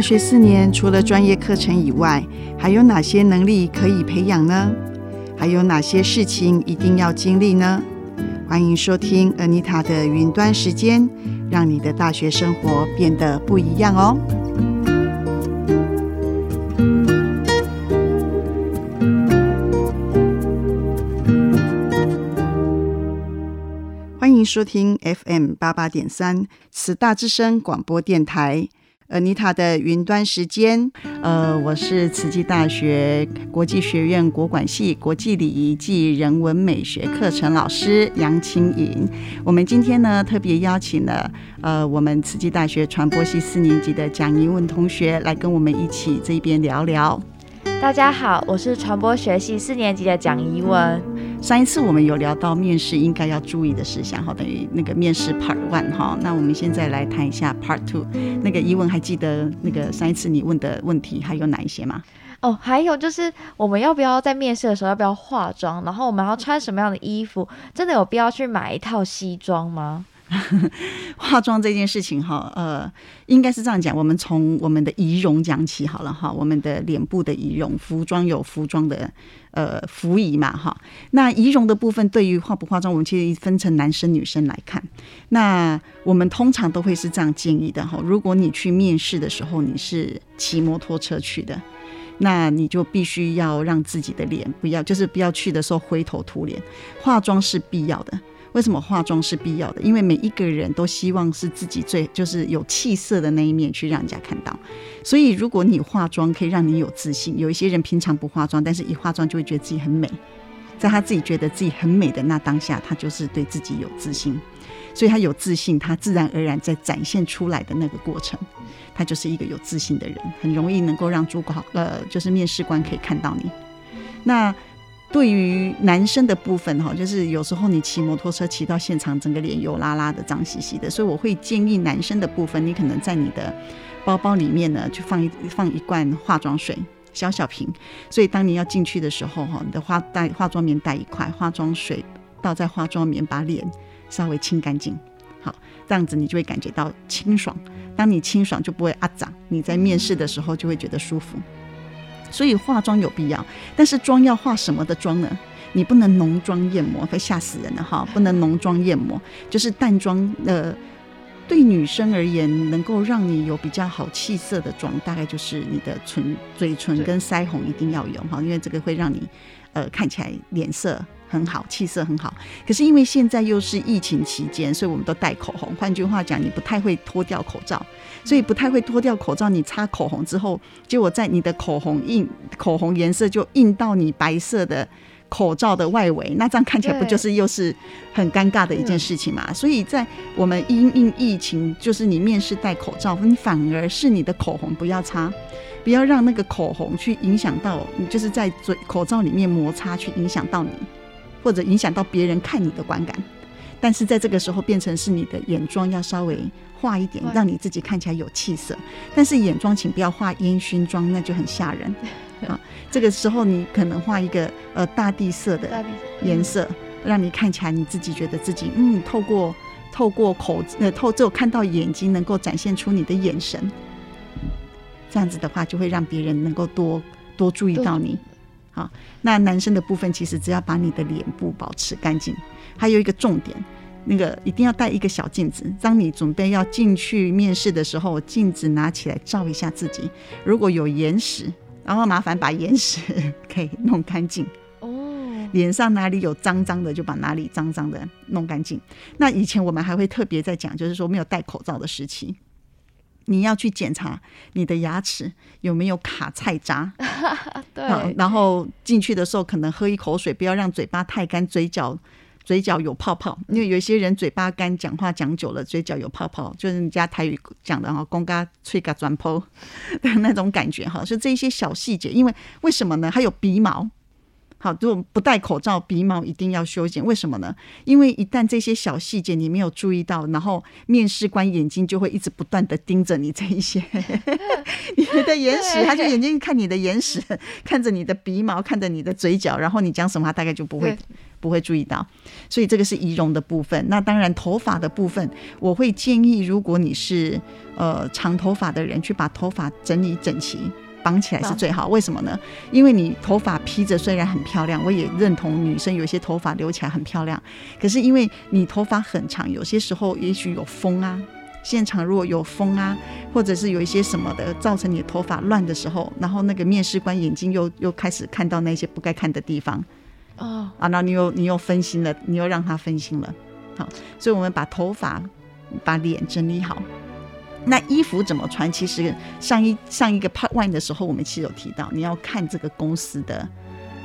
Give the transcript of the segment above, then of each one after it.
大学四年除了专业课程以外，还有哪些能力可以培养呢？还有哪些事情一定要经历呢？欢迎收听 Anita 的云端时间，让你的大学生活变得不一样哦。欢迎收听 FM 八八点三慈大之声广播电台。呃，妮塔的云端时间，呃，我是慈济大学国际学院国管系国际礼仪暨人文美学课程老师杨清颖。我们今天呢，特别邀请了呃，我们慈济大学传播系四年级的蒋怡文同学来跟我们一起这边聊聊。大家好，我是传播学系四年级的蒋怡文。上一次我们有聊到面试应该要注意的事项，哈，等于那个面试 Part One 哈。那我们现在来谈一下 Part Two。那个一文还记得那个上一次你问的问题还有哪一些吗？哦，还有就是我们要不要在面试的时候要不要化妆？然后我们要穿什么样的衣服？真的有必要去买一套西装吗？化妆这件事情哈，呃，应该是这样讲。我们从我们的仪容讲起好了哈。我们的脸部的仪容，服装有服装的呃服仪嘛哈。那仪容的部分，对于化不化妆，我们其实分成男生女生来看。那我们通常都会是这样建议的哈。如果你去面试的时候，你是骑摩托车去的，那你就必须要让自己的脸不要，就是不要去的时候灰头土脸，化妆是必要的。为什么化妆是必要的？因为每一个人都希望是自己最就是有气色的那一面去让人家看到。所以如果你化妆可以让你有自信，有一些人平常不化妆，但是一化妆就会觉得自己很美。在他自己觉得自己很美的那当下，他就是对自己有自信。所以他有自信，他自然而然在展现出来的那个过程，他就是一个有自信的人，很容易能够让主管呃就是面试官可以看到你。那。对于男生的部分哈，就是有时候你骑摩托车骑到现场，整个脸油拉拉的、脏兮兮的，所以我会建议男生的部分，你可能在你的包包里面呢，就放一放一罐化妆水，小小瓶。所以当你要进去的时候哈，你的化带化妆棉带一块，化妆水倒在化妆棉，把脸稍微清干净。好，这样子你就会感觉到清爽。当你清爽，就不会阿脏，你在面试的时候就会觉得舒服。所以化妆有必要，但是妆要化什么的妆呢？你不能浓妆艳抹，会吓死人的哈！不能浓妆艳抹，就是淡妆。呃，对女生而言，能够让你有比较好气色的妆，大概就是你的唇、嘴唇跟腮红一定要有哈，因为这个会让你呃看起来脸色。很好，气色很好。可是因为现在又是疫情期间，所以我们都戴口红。换句话讲，你不太会脱掉口罩，所以不太会脱掉口罩。你擦口红之后，结果在你的口红印口红颜色就印到你白色的口罩的外围，那这样看起来不就是又是很尴尬的一件事情嘛？所以在我们因应疫情，就是你面试戴口罩，你反而是你的口红不要擦，不要让那个口红去影响到你，就是在嘴口罩里面摩擦去影响到你。或者影响到别人看你的观感，但是在这个时候变成是你的眼妆要稍微化一点，让你自己看起来有气色。但是眼妆请不要画烟熏妆，那就很吓人 啊。这个时候你可能画一个呃大地色的颜色，让你看起来你自己觉得自己嗯，透过透过口呃透只有看到眼睛能够展现出你的眼神，这样子的话就会让别人能够多多注意到你。好，那男生的部分其实只要把你的脸部保持干净，还有一个重点，那个一定要带一个小镜子。当你准备要进去面试的时候，镜子拿起来照一下自己，如果有眼屎，然后麻烦把眼屎可以弄干净哦。脸上哪里有脏脏的，就把哪里脏脏的弄干净。那以前我们还会特别在讲，就是说没有戴口罩的时期。你要去检查你的牙齿有没有卡菜渣，对，然后进去的时候可能喝一口水，不要让嘴巴太干，嘴角嘴角有泡泡，因为有些人嘴巴干，讲话讲久了，嘴角有泡泡，就是人家台语讲的哈，公嘎吹嘎转泡的那种感觉哈，是这些小细节，因为为什么呢？还有鼻毛，好，如果不戴口罩，鼻毛一定要修剪。为什么呢？因为一旦这些小细节你没有注意到，然后面试官眼睛就会一直不断的盯着你这一些 你的眼屎，他就眼睛看你的眼屎，看着你的鼻毛，看着你的嘴角，然后你讲什么，他大概就不会不会注意到。所以这个是仪容的部分。那当然，头发的部分，我会建议，如果你是呃长头发的人，去把头发整理整齐。绑起来是最好，为什么呢？因为你头发披着虽然很漂亮，我也认同女生有些头发留起来很漂亮。可是因为你头发很长，有些时候也许有风啊，现场如果有风啊，或者是有一些什么的，造成你的头发乱的时候，然后那个面试官眼睛又又开始看到那些不该看的地方，哦啊，那你又你又分心了，你又让他分心了。好，所以我们把头发、把脸整理好。那衣服怎么穿？其实上一上一个 part one 的时候，我们其实有提到，你要看这个公司的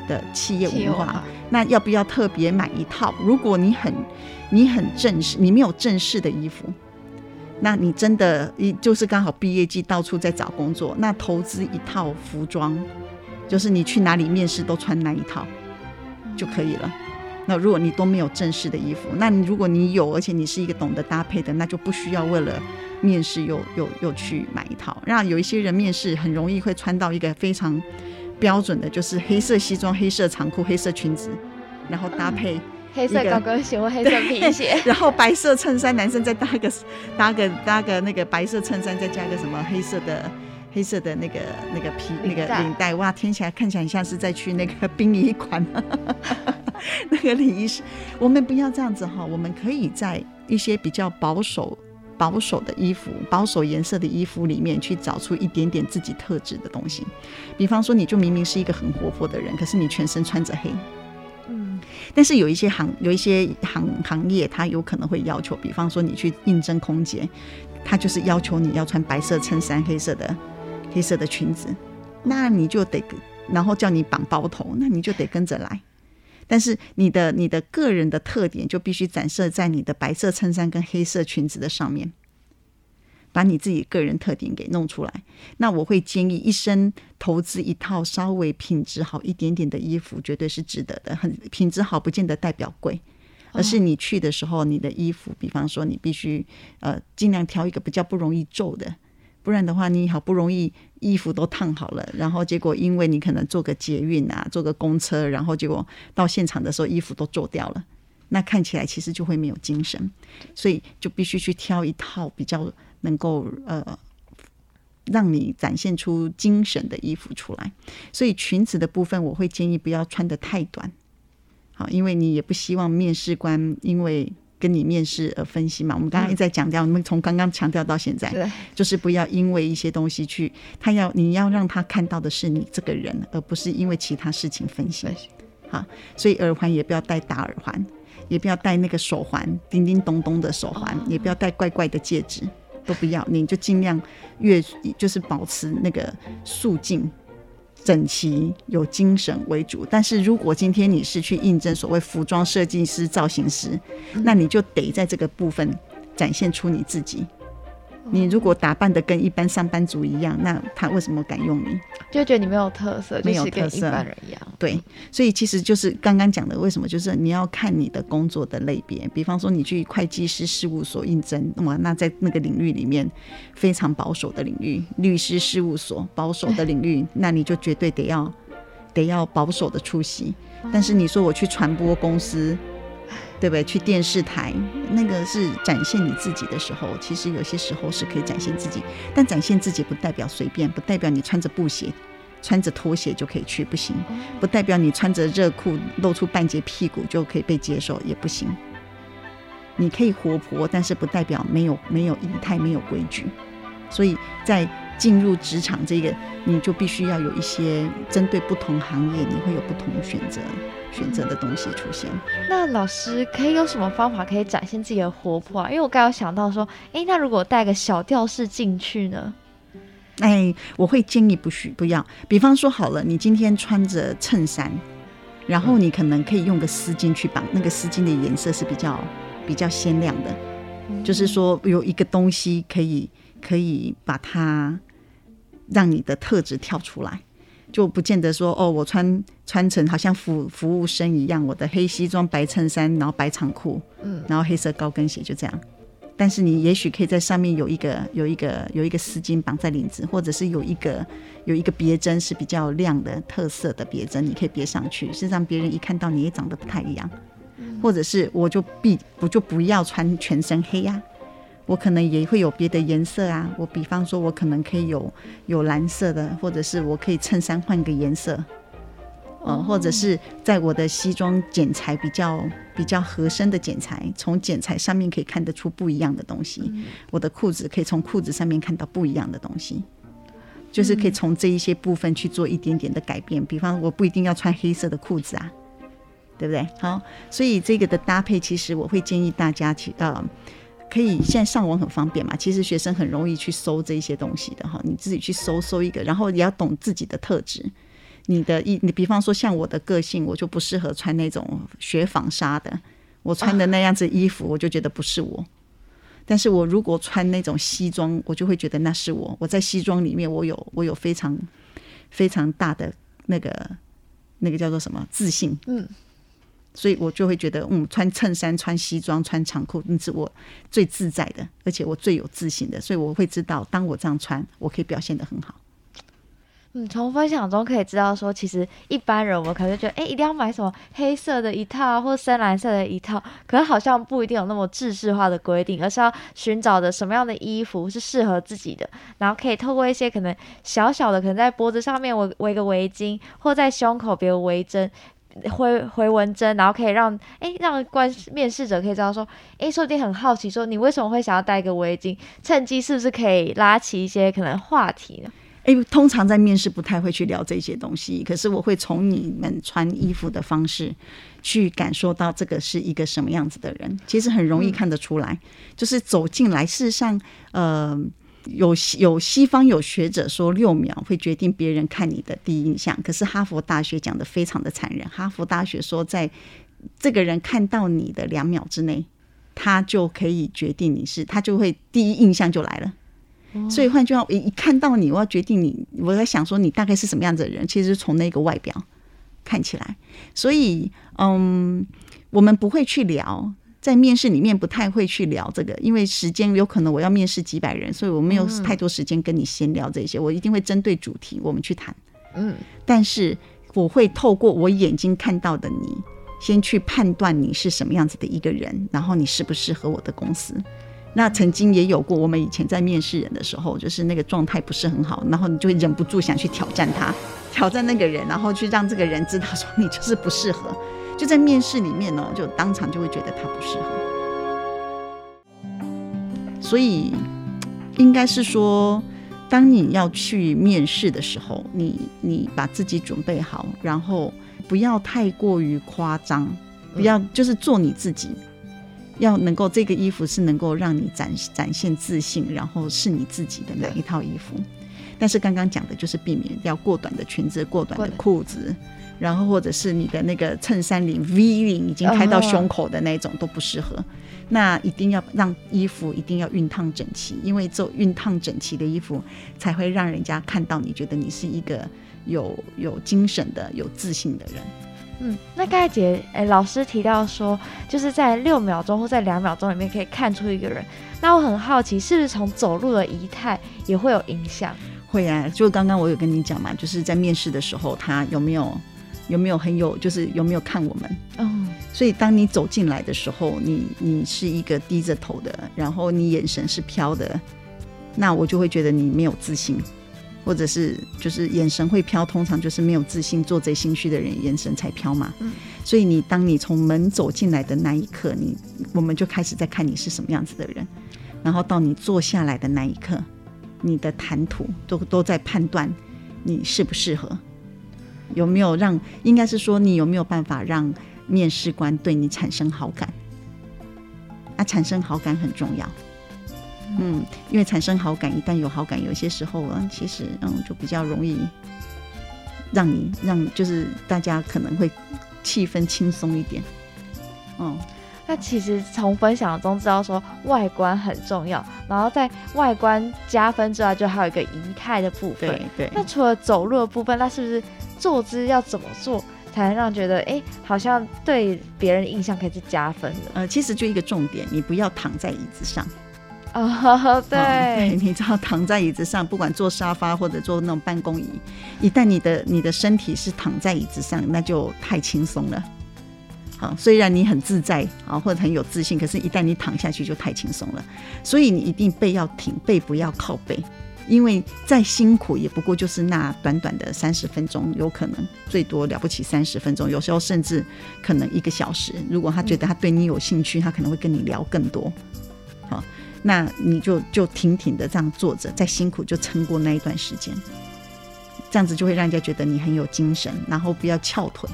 的企业文化。那要不要特别买一套？如果你很你很正式，你没有正式的衣服，那你真的一就是刚好毕业季到处在找工作，那投资一套服装，就是你去哪里面试都穿那一套就可以了。那如果你都没有正式的衣服，那你如果你有，而且你是一个懂得搭配的，那就不需要为了。面试又又又去买一套，让有一些人面试很容易会穿到一个非常标准的，就是黑色西装、黑色长裤、黑色裙子，然后搭配黑色高跟鞋或黑色皮鞋，然后白色衬衫，男生再搭个搭个搭个那个白色衬衫，再加个什么黑色的黑色的那个那个皮那个领带，哇，听起来看起来像是在去那个殡仪馆，那个礼仪师，我们不要这样子哈，我们可以在一些比较保守。保守的衣服，保守颜色的衣服里面去找出一点点自己特质的东西。比方说，你就明明是一个很活泼的人，可是你全身穿着黑。嗯。但是有一些行有一些行行业，它有可能会要求，比方说你去应征空姐，他就是要求你要穿白色衬衫、黑色的黑色的裙子，那你就得，然后叫你绑包头，那你就得跟着来。但是你的你的个人的特点就必须展示在你的白色衬衫跟黑色裙子的上面，把你自己个人特点给弄出来。那我会建议一生投资一套稍微品质好一点点的衣服，绝对是值得的。很品质好不见得代表贵，而是你去的时候，你的衣服，比方说你必须呃尽量挑一个比较不容易皱的。不然的话，你好不容易衣服都烫好了，然后结果因为你可能坐个捷运啊，坐个公车，然后结果到现场的时候衣服都做掉了，那看起来其实就会没有精神，所以就必须去挑一套比较能够呃让你展现出精神的衣服出来。所以裙子的部分，我会建议不要穿的太短，好，因为你也不希望面试官因为。跟你面试而分析嘛，我们刚刚一直在强调，我们从刚刚强调到现在，就是不要因为一些东西去，他要你要让他看到的是你这个人，而不是因为其他事情分析。好，所以耳环也不要戴大耳环，也不要戴那个手环，叮叮咚咚的手环，也不要戴怪怪的戒指，都不要，你就尽量越就是保持那个肃静。整齐有精神为主，但是如果今天你是去应征所谓服装设计师、造型师，那你就得在这个部分展现出你自己。你如果打扮的跟一般上班族一样，那他为什么敢用你？就觉得你没有特色，没有特色，一般人一样。对，所以其实就是刚刚讲的，为什么就是你要看你的工作的类别。比方说，你去会计师事务所应征，那么那在那个领域里面非常保守的领域，律师事务所保守的领域，那你就绝对得要得要保守的出席。但是你说我去传播公司。对不对？去电视台，那个是展现你自己的时候，其实有些时候是可以展现自己，但展现自己不代表随便，不代表你穿着布鞋、穿着拖鞋就可以去，不行；不代表你穿着热裤露出半截屁股就可以被接受，也不行。你可以活泼，但是不代表没有没有仪态、没有规矩。所以在进入职场这个，你就必须要有一些针对不同行业，你会有不同选择。选择的东西出现，那老师可以有什么方法可以展现自己的活泼啊？因为我刚刚想到说，哎，那如果带个小吊饰进去呢？哎，我会建议不许不要。比方说好了，你今天穿着衬衫，然后你可能可以用个丝巾去绑，那个丝巾的颜色是比较比较鲜亮的，就是说有一个东西可以可以把它让你的特质跳出来。就不见得说哦，我穿穿成好像服服务生一样，我的黑西装、白衬衫，然后白长裤，嗯，然后黑色高跟鞋，就这样。但是你也许可以在上面有一个有一个有一个丝巾绑在领子，或者是有一个有一个别针是比较亮的特色的别针，你可以别上去，是让别人一看到你也长得不太一样。或者是我就必我就不要穿全身黑呀。我可能也会有别的颜色啊，我比方说，我可能可以有有蓝色的，或者是我可以衬衫换个颜色，嗯，或者是在我的西装剪裁比较比较合身的剪裁，从剪裁上面可以看得出不一样的东西。我的裤子可以从裤子上面看到不一样的东西，就是可以从这一些部分去做一点点的改变。比方我不一定要穿黑色的裤子啊，对不对？好，所以这个的搭配，其实我会建议大家去呃。可以，现在上网很方便嘛。其实学生很容易去搜这些东西的哈，你自己去搜搜一个，然后也要懂自己的特质。你的一，你比方说像我的个性，我就不适合穿那种雪纺纱的，我穿的那样子衣服，我就觉得不是我。但是我如果穿那种西装，我就会觉得那是我。我在西装里面，我有我有非常非常大的那个那个叫做什么自信，嗯。所以我就会觉得，嗯，穿衬衫、穿西装、穿长裤，那是我最自在的，而且我最有自信的。所以我会知道，当我这样穿，我可以表现的很好。嗯，从分享中可以知道，说其实一般人我可能觉得，哎，一定要买什么黑色的一套，或深蓝色的一套，可是好像不一定有那么制式化的规定，而是要寻找的什么样的衣服是适合自己的，然后可以透过一些可能小小的，可能在脖子上面围围个围巾，或在胸口别围针。回回文针，然后可以让哎让观面试者可以知道说，哎说不定很好奇说你为什么会想要戴一个围巾，趁机是不是可以拉起一些可能话题呢？哎，通常在面试不太会去聊这些东西，可是我会从你们穿衣服的方式去感受到这个是一个什么样子的人，其实很容易看得出来，就是走进来，事实上，呃。有有西方有学者说六秒会决定别人看你的第一印象，可是哈佛大学讲的非常的残忍。哈佛大学说，在这个人看到你的两秒之内，他就可以决定你是，他就会第一印象就来了。所以换句话，一一看到你，我要决定你，我在想说你大概是什么样子的人，其实从那个外表看起来。所以，嗯，我们不会去聊。在面试里面不太会去聊这个，因为时间有可能我要面试几百人，所以我没有太多时间跟你闲聊这些。我一定会针对主题我们去谈。嗯，但是我会透过我眼睛看到的你，先去判断你是什么样子的一个人，然后你适不适合我的公司。那曾经也有过，我们以前在面试人的时候，就是那个状态不是很好，然后你就会忍不住想去挑战他，挑战那个人，然后去让这个人知道说你就是不适合。就在面试里面呢，就当场就会觉得他不适合，所以应该是说，当你要去面试的时候，你你把自己准备好，然后不要太过于夸张，不要就是做你自己，要能够这个衣服是能够让你展展现自信，然后是你自己的那一套衣服。但是刚刚讲的就是避免掉过短的裙子、过短的裤子。然后或者是你的那个衬衫领 V 领已经开到胸口的那种都不适合，那一定要让衣服一定要熨烫整齐，因为做熨烫整齐的衣服才会让人家看到你觉得你是一个有有精神的、有自信的人。嗯，那刚才姐哎老师提到说，就是在六秒钟或在两秒钟里面可以看出一个人，那我很好奇，是不是从走路的仪态也会有影响？会啊，就刚刚我有跟你讲嘛，就是在面试的时候他有没有。有没有很有，就是有没有看我们？嗯，所以当你走进来的时候，你你是一个低着头的，然后你眼神是飘的，那我就会觉得你没有自信，或者是就是眼神会飘，通常就是没有自信、做贼心虚的人眼神才飘嘛。嗯，所以你当你从门走进来的那一刻，你我们就开始在看你是什么样子的人，然后到你坐下来的那一刻，你的谈吐都都在判断你适不适合。有没有让？应该是说你有没有办法让面试官对你产生好感？啊，产生好感很重要。嗯，因为产生好感，一旦有好感，有些时候啊，其实嗯，就比较容易让你让就是大家可能会气氛轻松一点。嗯，那其实从分享中知道说外观很重要，然后在外观加分之外，就还有一个仪态的部分。对对。那除了走路的部分，那是不是坐姿要怎么做，才能让觉得哎，好像对别人的印象可以是加分的？呃，其实就一个重点，你不要躺在椅子上。啊，对，你知道躺在椅子上，不管坐沙发或者坐那种办公椅，一旦你的你的身体是躺在椅子上，那就太轻松了。好，虽然你很自在啊，或者很有自信，可是，一旦你躺下去就太轻松了。所以你一定背要挺，背不要靠背，因为再辛苦也不过就是那短短的三十分钟，有可能最多了不起三十分钟，有时候甚至可能一个小时。如果他觉得他对你有兴趣，他可能会跟你聊更多。好。那你就就挺挺的这样坐着，再辛苦就撑过那一段时间，这样子就会让人家觉得你很有精神。然后不要翘腿，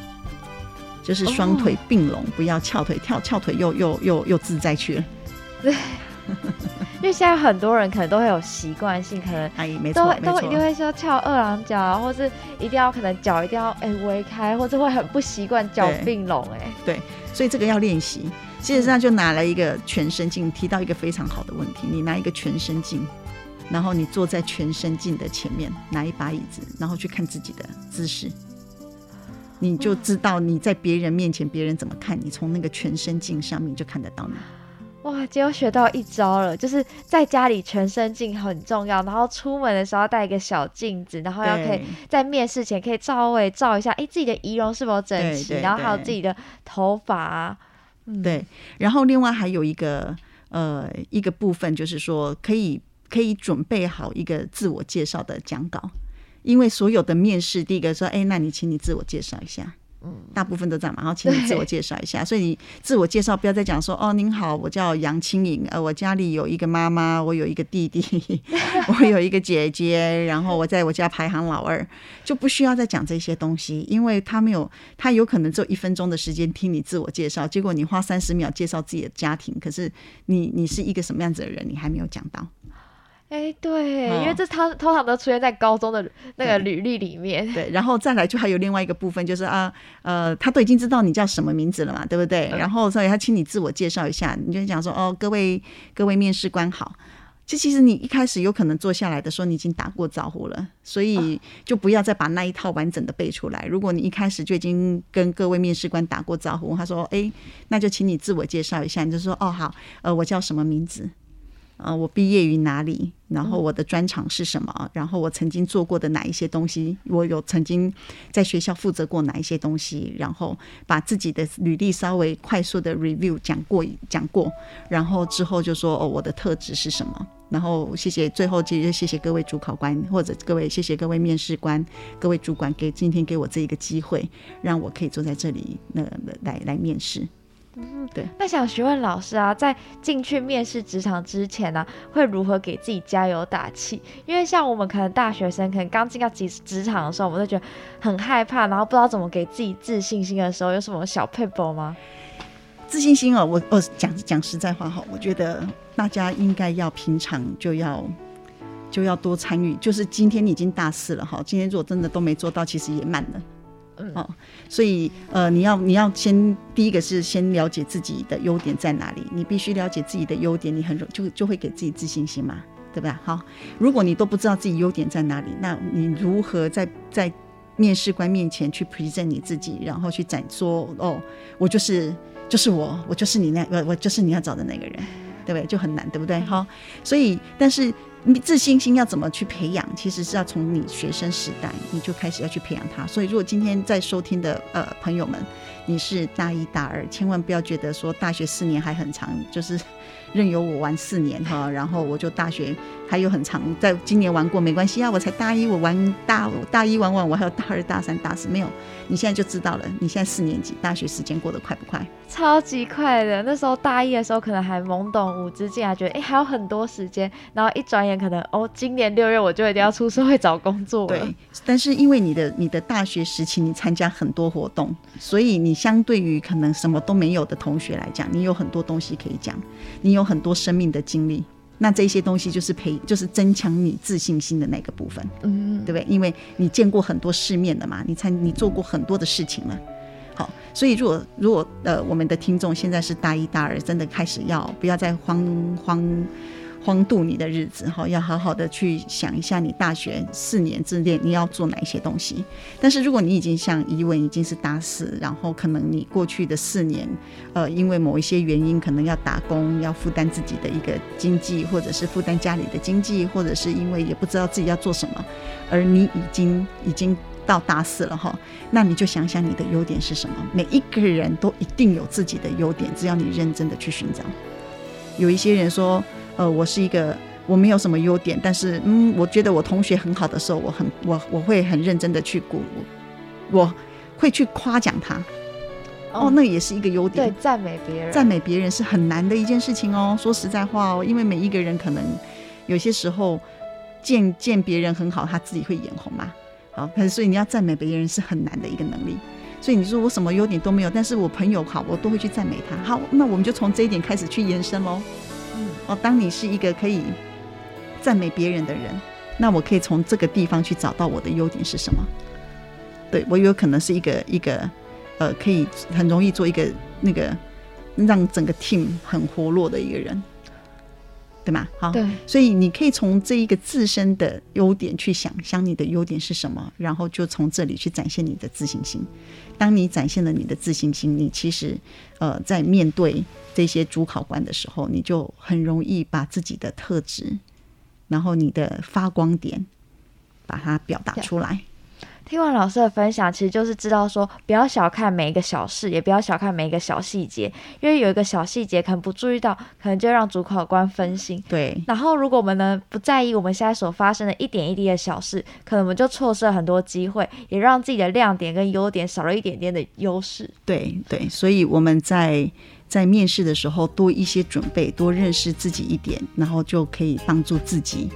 就是双腿并拢，不要翘腿，跳翘腿又又又又自在去了。对，因为现在很多人可能都会有习惯性，可能 哎，没错，都都一定会说翘二郎脚，或是一定要可能脚一定要哎微开，或者会很不习惯脚并拢哎。对，所以这个要练习。事实上，就拿了一个全身镜，提到一个非常好的问题。你拿一个全身镜，然后你坐在全身镜的前面，拿一把椅子，然后去看自己的姿势，你就知道你在别人面前别人怎么看你。从那个全身镜上面就看得到你。哇，今天学到一招了，就是在家里全身镜很重要，然后出门的时候带一个小镜子，然后要可以在面试前可以稍微照一下，哎，自己的仪容是否整齐，然后还有自己的头发。对，然后另外还有一个呃一个部分，就是说可以可以准备好一个自我介绍的讲稿，因为所有的面试，第一个说，哎，那你请你自我介绍一下。嗯，大部分都这样嘛。然后，请你自我介绍一下。所以，你自我介绍不要再讲说哦，您好，我叫杨青颖，呃，我家里有一个妈妈，我有一个弟弟，我有一个姐姐，然后我在我家排行老二，就不需要再讲这些东西，因为他没有，他有可能只有一分钟的时间听你自我介绍，结果你花三十秒介绍自己的家庭，可是你你是一个什么样子的人，你还没有讲到。哎，对，因为这他通常都出现在高中的那个履历里面。对，然后再来就还有另外一个部分，就是啊，呃，他都已经知道你叫什么名字了嘛，对不对？然后所以他请你自我介绍一下，你就讲说哦，各位各位面试官好。这其实你一开始有可能坐下来的时候，你已经打过招呼了，所以就不要再把那一套完整的背出来。如果你一开始就已经跟各位面试官打过招呼，他说哎，那就请你自我介绍一下，你就说哦好，呃，我叫什么名字？呃，我毕业于哪里？然后我的专长是什么？然后我曾经做过的哪一些东西？我有曾经在学校负责过哪一些东西？然后把自己的履历稍微快速的 review 讲过讲过，然后之后就说哦，我的特质是什么？然后谢谢，最后其实谢谢各位主考官或者各位谢谢各位面试官、各位主管给今天给我这一个机会，让我可以坐在这里那来来面试。嗯，对。那想询问老师啊，在进去面试职场之前呢，会如何给自己加油打气？因为像我们可能大学生，可能刚进到职职场的时候，我们都觉得很害怕，然后不知道怎么给自己自信心的时候，有什么小 paper 吗？自信心哦，我我讲讲实在话哈，我觉得大家应该要平常就要就要多参与。就是今天你已经大四了哈，今天如果真的都没做到，其实也慢了。哦，所以呃，你要你要先第一个是先了解自己的优点在哪里，你必须了解自己的优点，你很容就就会给自己自信心嘛，对不对？好，如果你都不知道自己优点在哪里，那你如何在在面试官面前去 present 你自己，然后去展说哦，我就是就是我，我就是你那我我就是你要找的那个人，对不对？就很难，对不对？好，所以但是。你自信心要怎么去培养？其实是要从你学生时代你就开始要去培养他。所以，如果今天在收听的呃朋友们，你是大一、大二，千万不要觉得说大学四年还很长，就是任由我玩四年哈，然后我就大学还有很长，在今年玩过没关系啊，我才大一，我玩大大一玩完，我还有大二、大三、大四没有。你现在就知道了，你现在四年级，大学时间过得快不快？超级快的。那时候大一的时候，可能还懵懂无知，竟然觉得哎还有很多时间，然后一转眼可能哦，今年六月我就一定要出社会找工作了。对，但是因为你的你的大学时期你参加很多活动，所以你相对于可能什么都没有的同学来讲，你有很多东西可以讲，你有很多生命的经历。那这些东西就是培，就是增强你自信心的那个部分，嗯，对不对？因为你见过很多世面的嘛，你才你做过很多的事情了，好，所以如果如果呃我们的听众现在是大一大二，真的开始要不要再慌慌。荒度你的日子哈，要好好的去想一下，你大学四年之内你要做哪一些东西。但是如果你已经像怡文已经是大四，然后可能你过去的四年，呃，因为某一些原因，可能要打工，要负担自己的一个经济，或者是负担家里的经济，或者是因为也不知道自己要做什么，而你已经已经到大四了哈，那你就想想你的优点是什么。每一个人都一定有自己的优点，只要你认真的去寻找。有一些人说。呃，我是一个我没有什么优点，但是嗯，我觉得我同学很好的时候，我很我我会很认真的去鼓舞，我会去夸奖他。哦，那也是一个优点，对，赞美别人，赞美别人是很难的一件事情哦。说实在话哦，因为每一个人可能有些时候见见别人很好，他自己会眼红嘛。好，可是所以你要赞美别人是很难的一个能力。所以你说我什么优点都没有，但是我朋友好，我都会去赞美他。好，那我们就从这一点开始去延伸喽。哦，当你是一个可以赞美别人的人，那我可以从这个地方去找到我的优点是什么？对我有可能是一个一个呃，可以很容易做一个那个让整个 team 很活络的一个人。对吗？好，对，所以你可以从这一个自身的优点去想想你的优点是什么，然后就从这里去展现你的自信心。当你展现了你的自信心，你其实呃在面对这些主考官的时候，你就很容易把自己的特质，然后你的发光点，把它表达出来。听完老师的分享，其实就是知道说，不要小看每一个小事，也不要小看每一个小细节，因为有一个小细节可能不注意到，可能就让主考官分心。对。然后，如果我们呢不在意我们现在所发生的一点一滴的小事，可能我们就错失了很多机会，也让自己的亮点跟优点少了一点点的优势。对对，所以我们在在面试的时候多一些准备，多认识自己一点，然后就可以帮助自己。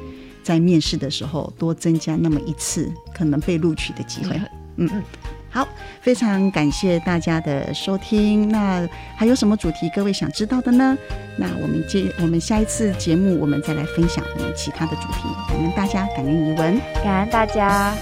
在面试的时候，多增加那么一次可能被录取的机会。嗯嗯，好，非常感谢大家的收听。那还有什么主题各位想知道的呢？那我们接我们下一次节目，我们再来分享我们其他的主题。感恩大家，感恩怡文，感恩大家。